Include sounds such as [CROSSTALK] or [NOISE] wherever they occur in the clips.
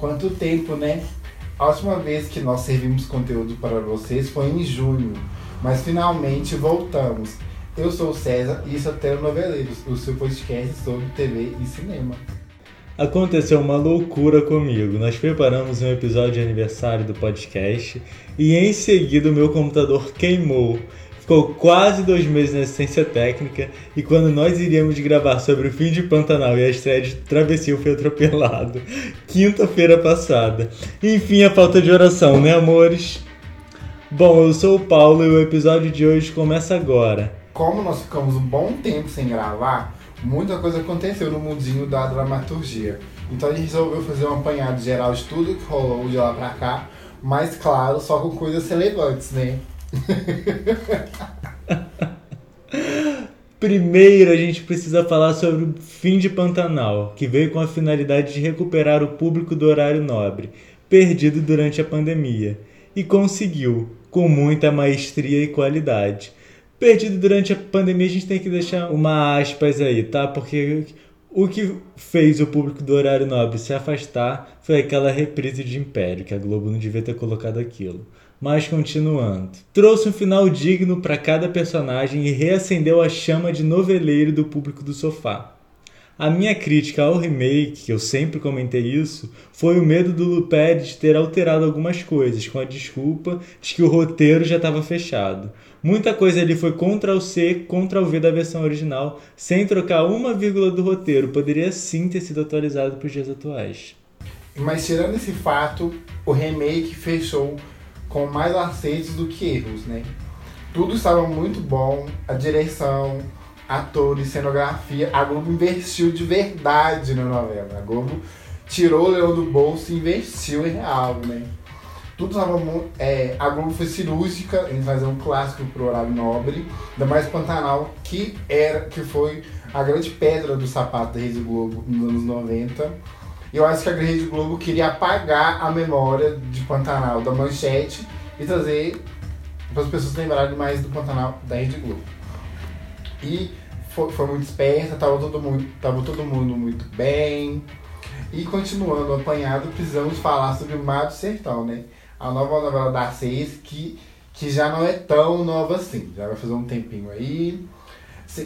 Quanto tempo, né? A última vez que nós servimos conteúdo para vocês foi em junho, mas finalmente voltamos. Eu sou o César e isso é Telenoveleiros, o seu podcast sobre TV e cinema. Aconteceu uma loucura comigo. Nós preparamos um episódio de aniversário do podcast e em seguida o meu computador queimou. Ficou quase dois meses na assistência técnica e quando nós iríamos gravar sobre o fim de Pantanal e a estreia de Travessia foi atropelado. Quinta-feira passada. Enfim, a falta de oração, né, amores? Bom, eu sou o Paulo e o episódio de hoje começa agora. Como nós ficamos um bom tempo sem gravar, muita coisa aconteceu no mundinho da dramaturgia. Então a gente resolveu fazer um apanhado geral de tudo que rolou de lá pra cá, mas claro, só com coisas relevantes, né? [LAUGHS] Primeiro, a gente precisa falar sobre o fim de Pantanal, que veio com a finalidade de recuperar o público do horário nobre, perdido durante a pandemia, e conseguiu, com muita maestria e qualidade. Perdido durante a pandemia, a gente tem que deixar uma aspas aí, tá? Porque o que fez o público do horário nobre se afastar foi aquela reprise de Império, que a Globo não devia ter colocado aquilo. Mas continuando. Trouxe um final digno para cada personagem e reacendeu a chama de noveleiro do público do sofá. A minha crítica ao remake, que eu sempre comentei isso, foi o medo do Lupé de ter alterado algumas coisas, com a desculpa de que o roteiro já estava fechado. Muita coisa ali foi Ctrl C, Ctrl V da versão original, sem trocar uma vírgula do roteiro. Poderia sim ter sido atualizado para os dias atuais. Mas tirando esse fato, o remake fechou com mais aceitos do que erros, né? Tudo estava muito bom, a direção, atores, cenografia. A Globo investiu de verdade na novela. A Globo tirou o leão do bolso e investiu em real, né? Tudo estava. É, a Globo foi cirúrgica em fazer um clássico pro horário nobre, ainda mais Pantanal, que, era, que foi a grande pedra do sapato da Rede Globo nos anos 90 e eu acho que a Rede Globo queria apagar a memória de Pantanal da manchete e trazer para as pessoas lembrarem mais do Pantanal da Rede Globo. E foi, foi muito esperta, tava todo, mundo, tava todo mundo muito bem. E continuando apanhado, precisamos falar sobre o Mar do Sertão, né? A nova novela da Seis, que, que já não é tão nova assim. Já vai fazer um tempinho aí.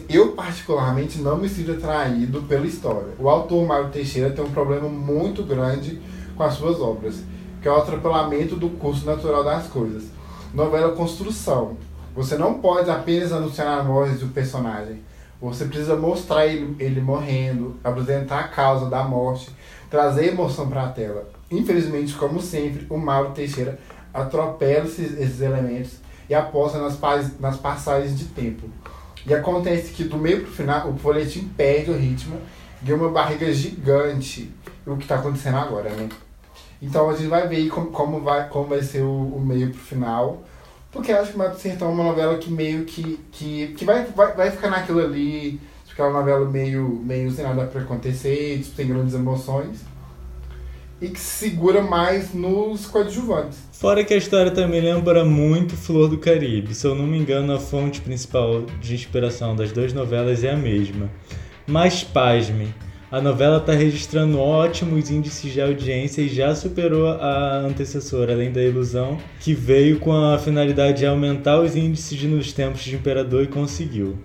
Eu, particularmente, não me sinto atraído pela história. O autor Mário Teixeira tem um problema muito grande com as suas obras, que é o atropelamento do curso natural das coisas. Novela construção. Você não pode apenas anunciar a morte do personagem. Você precisa mostrar ele, ele morrendo, apresentar a causa da morte, trazer emoção para a tela. Infelizmente, como sempre, o Mauro Teixeira atropela esses, esses elementos e aposta nas, nas passagens de tempo. E acontece que do meio pro final o folhetim perde o ritmo, ganha uma barriga gigante. O que está acontecendo agora, né? Então a gente vai ver como, como, vai, como vai ser o, o meio pro final. Porque eu acho que Mato Sertão é uma novela que meio que. que, que vai, vai, vai ficar naquilo ali. Ficar uma novela meio, meio sem nada pra acontecer, tipo, tem grandes emoções e que se segura mais nos coadjuvantes. Fora que a história também lembra muito Flor do Caribe. Se eu não me engano, a fonte principal de inspiração das duas novelas é a mesma. Mas pasme, a novela está registrando ótimos índices de audiência e já superou a antecessora, além da ilusão, que veio com a finalidade de aumentar os índices nos tempos de Imperador e conseguiu.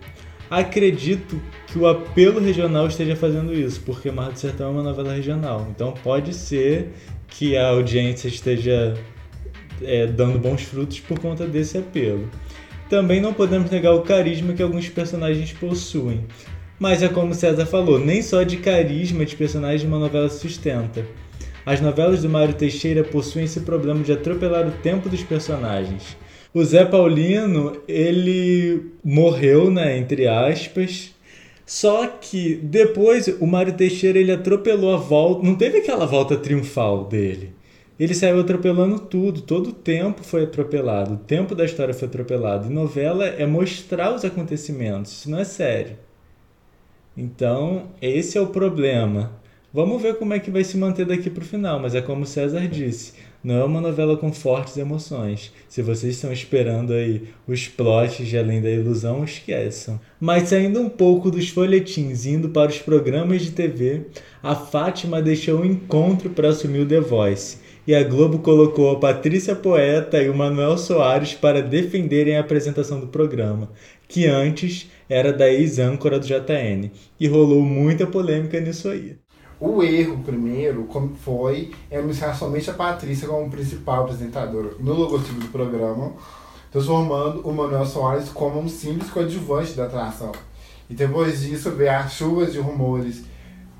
Acredito que o apelo regional esteja fazendo isso, porque Mar do Sertão é uma novela regional. Então pode ser que a audiência esteja é, dando bons frutos por conta desse apelo. Também não podemos negar o carisma que alguns personagens possuem. Mas é como César falou, nem só de carisma de personagens uma novela se sustenta. As novelas do Mário Teixeira possuem esse problema de atropelar o tempo dos personagens. O Zé Paulino, ele morreu, né, entre aspas. Só que depois o Mário Teixeira ele atropelou a volta, não teve aquela volta triunfal dele. Ele saiu atropelando tudo, todo o tempo foi atropelado, o tempo da história foi atropelado. E novela é mostrar os acontecimentos, isso não é sério. Então, esse é o problema. Vamos ver como é que vai se manter daqui pro final, mas é como o César disse, não é uma novela com fortes emoções. Se vocês estão esperando aí os plots de Além da Ilusão, esqueçam. Mas saindo um pouco dos folhetins indo para os programas de TV, a Fátima deixou um encontro para assumir o The Voice. E a Globo colocou a Patrícia Poeta e o Manuel Soares para defenderem a apresentação do programa, que antes era da ex-âncora do JN. E rolou muita polêmica nisso aí. O erro primeiro foi anunciar somente a Patrícia como principal apresentadora no logotipo do programa, transformando o Manuel Soares como um simples coadjuvante da atração. E depois disso veio as chuvas de rumores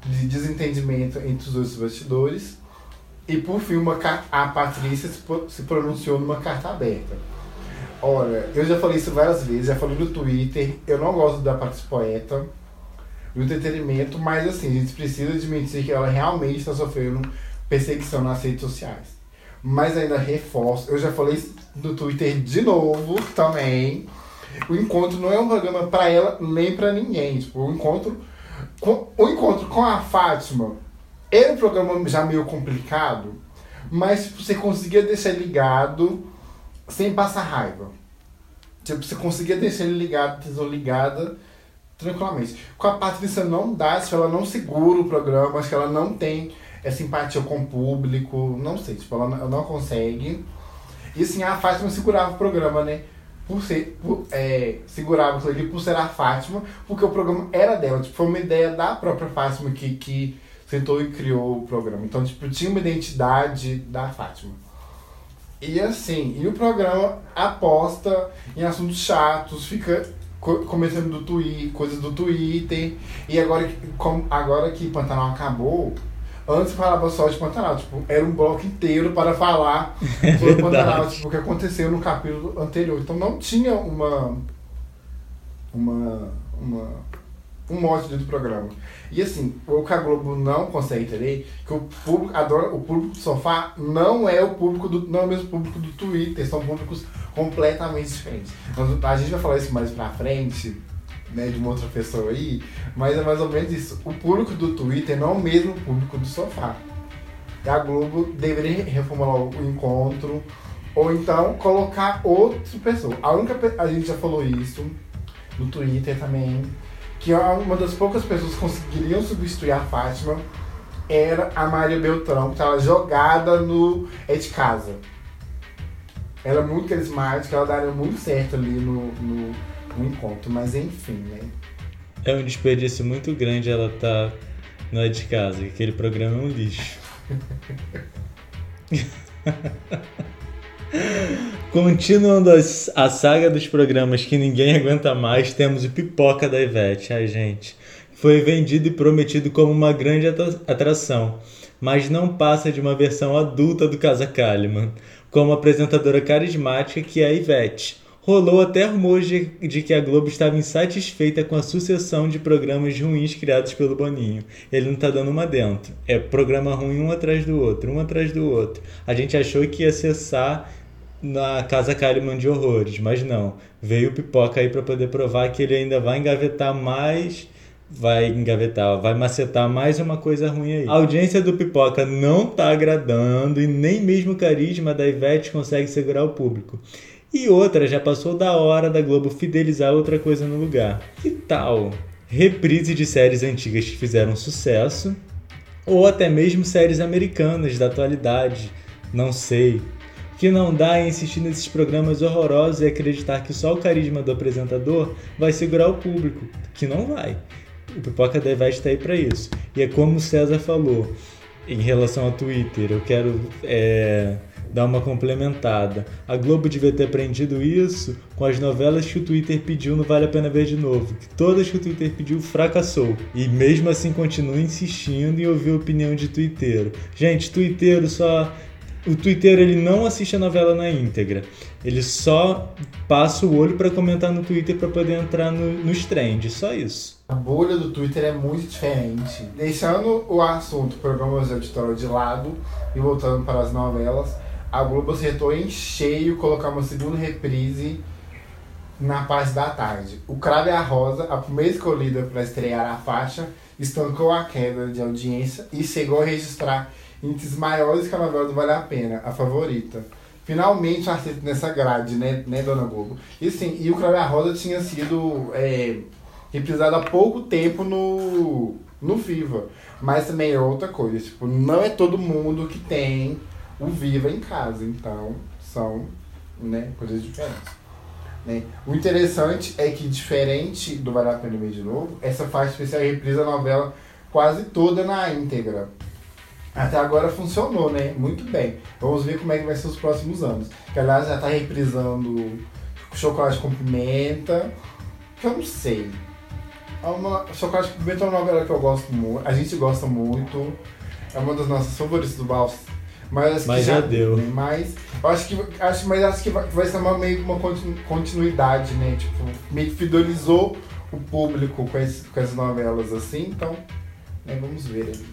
de desentendimento entre os dois bastidores. E por fim, uma, a Patrícia se pronunciou numa carta aberta. Olha, eu já falei isso várias vezes, já falei no Twitter, eu não gosto da Patrícia Poeta do entretenimento, mas assim, a gente precisa admitir que ela realmente está sofrendo perseguição nas redes sociais. Mas ainda reforço, eu já falei no Twitter de novo também. O encontro não é um programa para ela nem para ninguém. Tipo, o encontro com, o encontro com a Fátima era um programa já meio complicado, mas tipo, você conseguia deixar ligado sem passar raiva. Tipo, você conseguia deixar ele ligado, ligada tranquilamente. Com a Patrícia não dá, acho que ela não segura o programa, acho que ela não tem essa empatia com o público, não sei, tipo, ela não, não consegue. E assim, a Fátima segurava o programa, né? Por ser, por, é, segurava ali por ser a Fátima, porque o programa era dela, tipo, foi uma ideia da própria Fátima que, que sentou e criou o programa. Então, tipo, tinha uma identidade da Fátima. E assim, e o programa aposta em assuntos chatos, fica começando do Twitter, coisas do Twitter. E agora, com, agora que Pantanal acabou, antes falava só de Pantanal, tipo, era um bloco inteiro para falar é [LAUGHS] sobre Pantanal, tipo, o que aconteceu no capítulo anterior. Então não tinha uma. uma. uma um mote dentro do programa. E assim, o que a Globo não consegue entender que o público adora, o público do sofá não é o público do. não é o mesmo público do Twitter, são públicos completamente diferentes. A gente vai falar isso mais pra frente, né, de uma outra pessoa aí, mas é mais ou menos isso. O público do Twitter não é o mesmo público do sofá. A Globo deveria reformular o encontro, ou então colocar outra pessoa. A única a gente já falou isso no Twitter também, que uma das poucas pessoas que conseguiriam substituir a Fátima era a Maria Beltrão, que estava jogada no É de Casa. Ela é muito carismática, ela daria muito certo ali no, no, no encontro, mas enfim, né? É um desperdício muito grande ela tá no É de Casa, aquele programa é um lixo. [LAUGHS] Continuando a saga dos programas que ninguém [LAUGHS] aguenta mais, temos o Pipoca da Ivete, ai gente. Foi vendido e prometido como uma grande atração, mas não passa de uma versão adulta do Casa Kalimann, com uma apresentadora carismática que é a Ivete. Rolou até rumores de, de, que a Globo estava insatisfeita com a sucessão de programas ruins criados pelo Boninho. Ele não tá dando uma dentro. É programa ruim um atrás do outro, um atrás do outro. A gente achou que ia cessar na Casa Kalimann de Horrores, mas não. Veio o Pipoca aí para poder provar que ele ainda vai engavetar mais, vai engavetar, vai macetar mais uma coisa ruim aí. A audiência do Pipoca não tá agradando e nem mesmo o carisma da Ivete consegue segurar o público. E outra, já passou da hora da Globo fidelizar outra coisa no lugar. Que tal? Reprise de séries antigas que fizeram sucesso, ou até mesmo séries americanas da atualidade, não sei que não dá em insistir nesses programas horrorosos e acreditar que só o carisma do apresentador vai segurar o público, que não vai. O Pipoca da Ivete está aí para isso. E é como o César falou em relação ao Twitter, eu quero é, dar uma complementada. A Globo devia ter aprendido isso com as novelas que o Twitter pediu no Vale a Pena Ver de Novo. Que todas que o Twitter pediu fracassou. E mesmo assim continua insistindo em ouvir a opinião de Twitter. Gente, Twitter só o Twitter ele não assiste a novela na íntegra. Ele só passa o olho para comentar no Twitter para poder entrar no, nos trends, só isso. A bolha do Twitter é muito diferente. Deixando o assunto programas editorial de lado e voltando para as novelas, a Globo acertou em cheio colocar uma segunda reprise na parte da tarde. O Cravo e a Rosa, a primeira escolhida para estrear a faixa, estancou a queda de audiência e chegou a registrar índices maiores que a novela do Vale a Pena, a favorita. Finalmente aceito nessa grade, né, né, Dona Globo? E sim, e o Cravo e a Rosa tinha sido é, reprisado há pouco tempo no, no Viva. Mas também é outra coisa, tipo, não é todo mundo que tem o Viva em casa, então são né, coisas diferentes. Né? O interessante é que, diferente do Vale a Pena Ver de Novo, essa faixa especial reprisa a novela quase toda na íntegra. Até agora funcionou, né? Muito bem. Vamos ver como é que vai ser os próximos anos. Que aliás já está reprisando Chocolate com Pimenta, que eu não sei. É uma, Chocolate com Pimenta é uma novela que eu gosto muito, a gente gosta muito. É uma das nossas favoritas do Balsa mas, mas já, já, deu. Né? Mas acho que acho, mas acho que vai, vai ser uma, meio uma continuidade, né? Tipo, meio que fidelizou o público com, esse, com as novelas assim, então né, vamos ver aí.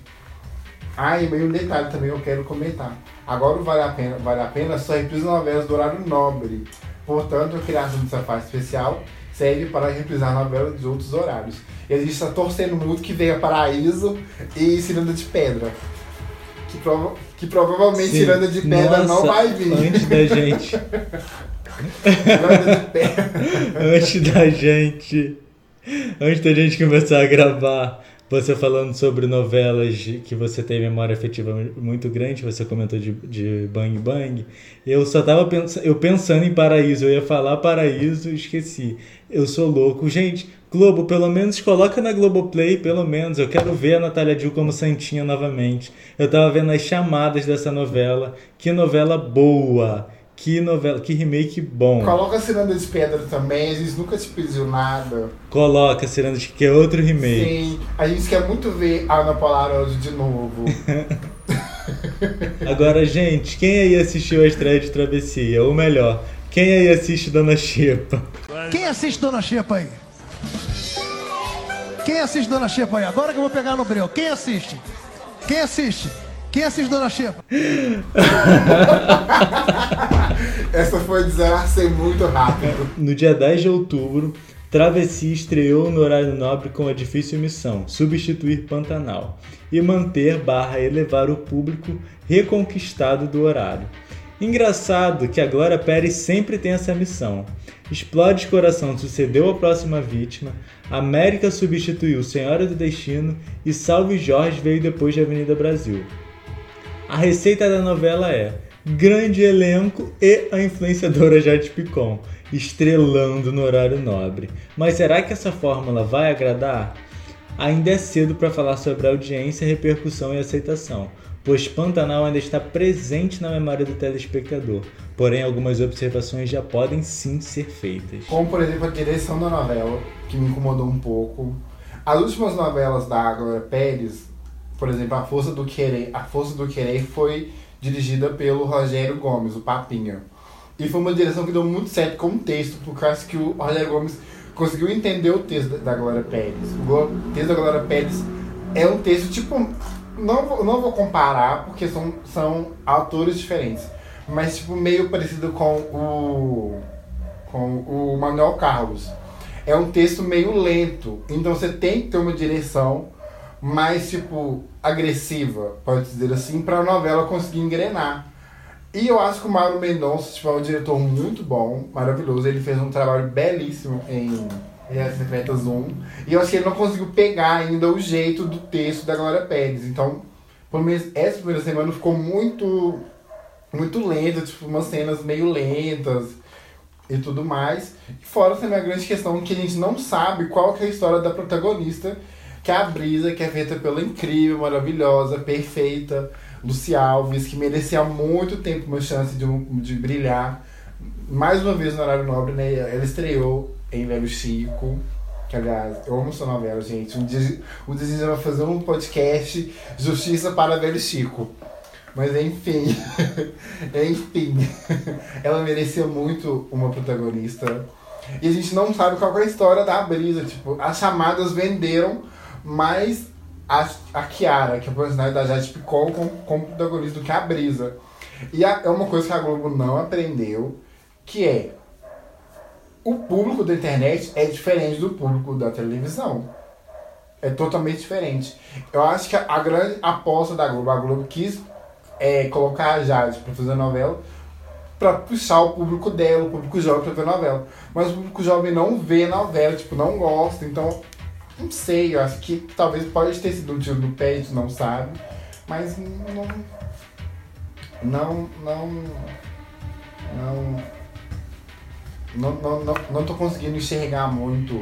Ah, e meio um detalhe também eu quero comentar. Agora o Vale a Pena, vale a pena só reprisa novelas do horário nobre. Portanto, a criação dessa faixa especial serve para reprisar novelas de outros horários. E a gente está torcendo muito que venha Paraíso e Ciranda de Pedra que, prova que provavelmente Sim. Ciranda de Pedra Nossa, não vai vir. Antes da [LAUGHS] gente. [LAUGHS] antes da gente. Antes da gente começar a gravar, você falando sobre novelas que você tem memória afetiva muito grande, você comentou de, de Bang Bang. Eu só tava pensando, eu pensando em Paraíso, eu ia falar Paraíso esqueci. Eu sou louco. Gente, Globo, pelo menos coloca na Globoplay, pelo menos. Eu quero ver a Natália Dill como Santinha novamente. Eu tava vendo as chamadas dessa novela. Que novela boa! Que novela, que remake bom. Coloca Ciranda de Pedra também, a gente nunca te pediu nada. Coloca Ciranda de que é outro remake. Sim, a gente quer muito ver a Ana Polaroid de novo. [LAUGHS] Agora, gente, quem aí assistiu a estreia de Travessia? Ou melhor, quem aí assiste Dona Xepa? Quem assiste Dona Xepa aí? Quem assiste Dona Xepa aí? Agora que eu vou pegar no breu. Quem assiste? Quem assiste? Quem assiste Dona Xepa? [LAUGHS] Essa foi de 0 a 100 muito rápido. No dia 10 de outubro, Travessia estreou no horário nobre com a difícil missão, substituir Pantanal e manter barra elevar o público reconquistado do horário. Engraçado que a Glória Pérez sempre tem essa missão. Explode Coração sucedeu a próxima vítima, América substituiu Senhora do Destino e Salve Jorge veio depois de Avenida Brasil. A receita da novela é grande elenco e a influenciadora Jade Picon, estrelando no horário nobre. Mas será que essa fórmula vai agradar? Ainda é cedo para falar sobre audiência, repercussão e aceitação pois Pantanal ainda está presente na memória do telespectador. Porém, algumas observações já podem sim ser feitas. Como, por exemplo, a direção da novela, que me incomodou um pouco. As últimas novelas da Glória Pérez, por exemplo, A Força do Querer, A Força do Querer foi dirigida pelo Rogério Gomes, o Papinha. E foi uma direção que deu muito certo com o texto, por causa que o Rogério Gomes conseguiu entender o texto da Glória Pérez. O texto da Glória Pérez é um texto tipo não vou, não vou comparar, porque são, são autores diferentes. Mas, tipo, meio parecido com o. com o Manuel Carlos. É um texto meio lento. Então você tem que ter uma direção mais, tipo, agressiva, pode dizer assim, pra novela conseguir engrenar. E eu acho que o Mauro Mendonça tipo, é um diretor muito bom, maravilhoso. Ele fez um trabalho belíssimo em Aliás, Secretas 1. E eu acho que ele não conseguiu pegar ainda o jeito do texto da Glória Pérez. Então, pelo menos essa primeira semana ficou muito muito lenta, tipo, umas cenas meio lentas e tudo mais. E fora também a grande questão que a gente não sabe qual que é a história da protagonista, que a Brisa, que é feita pela incrível, maravilhosa, perfeita Luci Alves, que merecia há muito tempo uma chance de, de brilhar. Mais uma vez no horário nobre, né? Ela estreou em Velho Chico. Que aliás, eu amo essa novela, gente. Um dia, um dia a gente vai fazer um podcast Justiça para Velho Chico. Mas enfim, [LAUGHS] enfim, [LAUGHS] ela merecia muito uma protagonista. E a gente não sabe qual é a história da Brisa. Tipo, as chamadas venderam mais a, a Kiara, que é a personagem da Jade Picon, como, como protagonista do que a Brisa. E a, é uma coisa que a Globo não aprendeu, que é o público da internet é diferente do público da televisão. É totalmente diferente. Eu acho que a, a grande aposta da Globo, a Globo quis é, colocar a Jade pra fazer novela pra puxar o público dela, o público jovem pra ver novela. Mas o público jovem não vê novela, tipo, não gosta, então não sei, eu acho que talvez pode ter sido um tiro no pé, a gente não sabe. Mas não. Não. Não. Não. Não, não, não, não tô conseguindo enxergar muito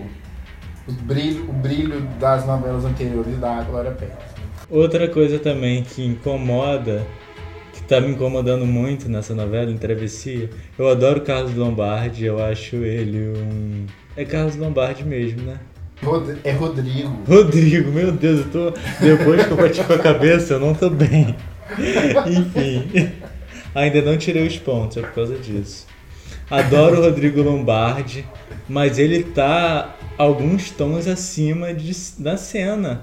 o brilho, o brilho das novelas anteriores da Glória Pérez. Outra coisa também que incomoda, que tá me incomodando muito nessa novela, em Travessia, eu adoro Carlos Lombardi, eu acho ele um. É Carlos Lombardi mesmo, né? Rod- É Rodrigo. Rodrigo, meu Deus, eu tô. Depois que eu bati com a cabeça, eu não tô bem. Enfim. Ainda não tirei os pontos, é por causa disso. Adoro o Rodrigo Lombardi, mas ele tá alguns tons acima de, da cena.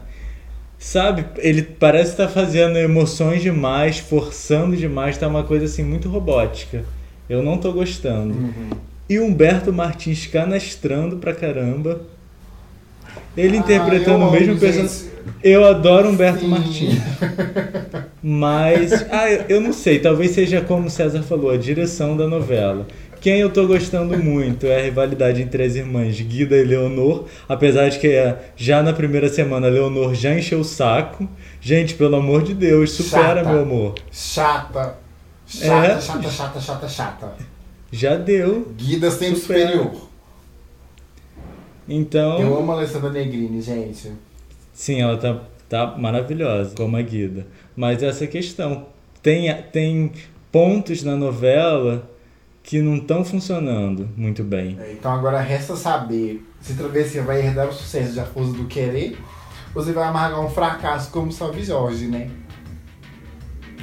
Sabe? Ele parece estar fazendo emoções demais, forçando demais, tá uma coisa assim muito robótica. Eu não tô gostando. E Humberto Martins canastrando pra caramba. Ele interpretando Ah, eu o mesmo personagem. Eu adoro Humberto Sim. Martins. [LAUGHS] Mas, ah, eu- não sei, talvez seja como o César falou, a direção da novela. Quem eu tô gostando muito é a rivalidade entre as irmãs Guida e Leonor, apesar de que é, já na primeira semana Leonor já encheu o saco. Gente, pelo amor de Deus, supera, Chata. meu amor. Chata. Chata, É? chata, chata, chata, chata. Já deu. Guida sempre Supera. superior. Então, Eu amo a Alessandra Negrini, gente. sim, ela tá, tá maravilhosa como a Guida. Mas essa questão, tem, tem pontos na novela que não estão funcionando muito bem. É, Então agora resta saber se Travessia vai herdar o sucesso de A Força do Querer ou se vai amargar um fracasso como Salve Jorge, né?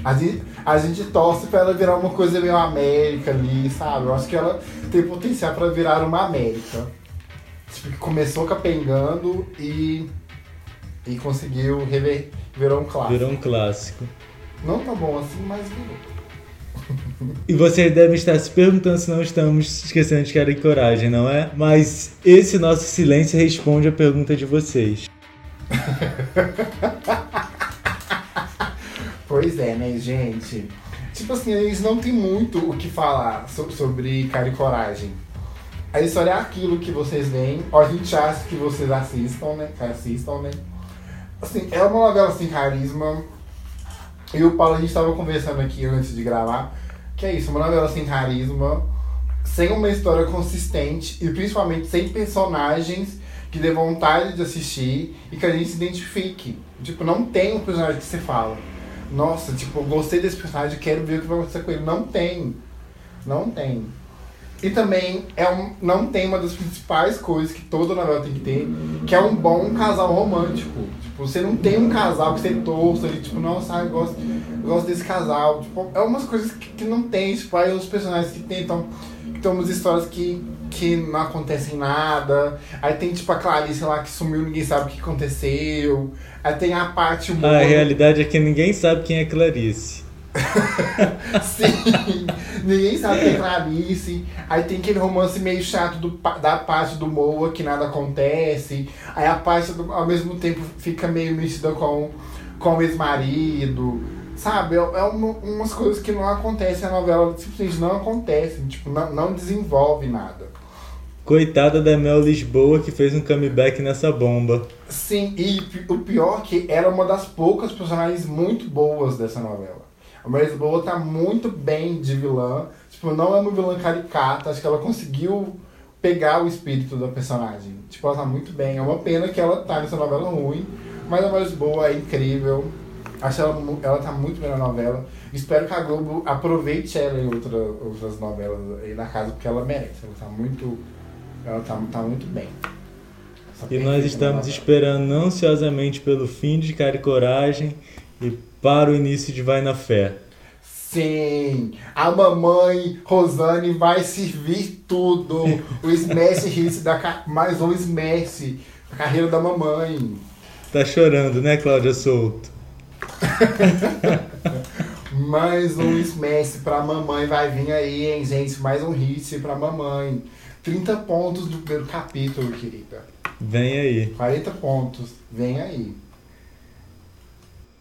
A gente, a gente torce pra ela virar uma coisa meio América ali, sabe? Eu acho que ela tem potencial pra virar uma América. Tipo, que começou capengando e, e conseguiu rever, virou um clássico. Virou um clássico. Não tá bom assim, mas virou. E vocês devem estar se perguntando se não estamos esquecendo de cara e coragem, não é? Mas esse nosso silêncio responde a pergunta de vocês. [LAUGHS] Pois é, né, gente? Tipo assim, eles não tem muito o que falar so- sobre Cara e Coragem. A história é aquilo que vocês veem, ou a gente acha que vocês assistam, né? Que assistam, né? Assim, é uma novela sem carisma. E o Paulo, a gente tava conversando aqui antes de gravar, que é isso, uma novela sem carisma, sem uma história consistente e principalmente sem personagens que dê vontade de assistir e que a gente se identifique. Tipo, não tem um personagem que você fala. Nossa, tipo, gostei desse personagem, quero ver o que vai acontecer com ele. Não tem. Não tem. E também é um, não tem uma das principais coisas que toda novela tem que ter, que é um bom casal romântico. Tipo, você não tem um casal que você torça e tipo, nossa, eu gosto, eu gosto desse casal. Tipo, é umas coisas que, que não tem, tipo, aí os personagens que tentam. Que tem umas histórias que, que não acontecem nada. Aí tem tipo a Clarice lá que sumiu, ninguém sabe o que aconteceu. Aí tem a parte humor. A realidade é que ninguém sabe quem é Clarice. [LAUGHS] Sim, ninguém sabe quem é Clarice. Aí tem aquele romance meio chato do, da parte do Moa que nada acontece. Aí a parte do, ao mesmo tempo fica meio mexida com, com o ex-marido. Sabe? É, é uma- umas coisas que não acontecem na novela, simplesmente não acontecem. Tipo, não, não desenvolve nada. Coitada da Mel Lisboa que fez um comeback nessa bomba. Sim, e o pior é que era uma das poucas personagens muito boas dessa novela. A Maris Boa tá muito bem de vilã. Tipo, não é uma vilã caricata. Acho que ela conseguiu pegar o espírito da personagem. Tipo, ela tá muito bem. É uma pena que ela tá nessa novela ruim. Mas a Maris Boa é incrível. Acho ela, ela tá muito bem na novela. Espero que a Globo aproveite ela em outra, outras novelas aí na casa, porque ela merece. Ela tá muito. Ela tá, tá muito bem. Essa E nós estamos esperando ansiosamente pelo fim de Cara e Coragem e para o início de Vai na Fé. Sim, a mamãe Rosane vai servir tudo. O Smash Hits da mais um Smash, a carreira da mamãe. Tá chorando, né, Cláudia Souto? [LAUGHS] Mais um Smash pra mamãe vai vir aí, hein, gente? Mais um hit pra mamãe. 30 pontos do primeiro capítulo, querida. Vem aí. 40 pontos. Vem aí.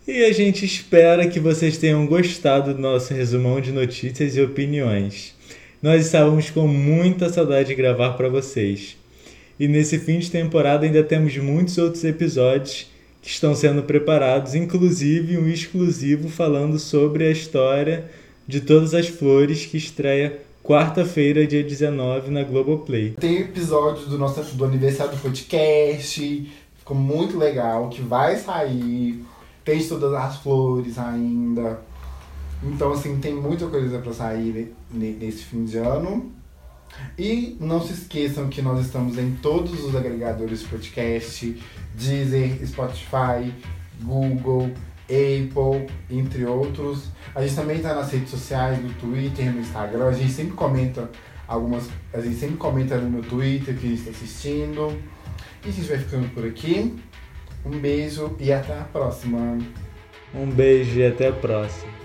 E a gente espera que vocês tenham gostado do nosso resumão de notícias e opiniões. Nós estávamos com muita saudade de gravar para vocês. E nesse fim de temporada ainda temos muitos outros episódios que estão sendo preparados, inclusive um exclusivo falando sobre a história de Todas as Flores que estreia quarta-feira, dia 19, na Globoplay. Tem episódio do nosso do aniversário do podcast, ficou muito legal, que vai sair. Tem todas as flores ainda. Então, assim, tem muita coisa para sair nesse fim de ano. E não se esqueçam que nós estamos em todos os agregadores de podcast, Deezer, Spotify, Google, Apple, entre outros. A gente também está nas redes sociais, no Twitter, no Instagram. A gente sempre comenta algumas. A gente sempre comenta no Twitter que está assistindo. E a gente vai ficando por aqui. Um beijo e até a próxima. Um beijo e até a próxima.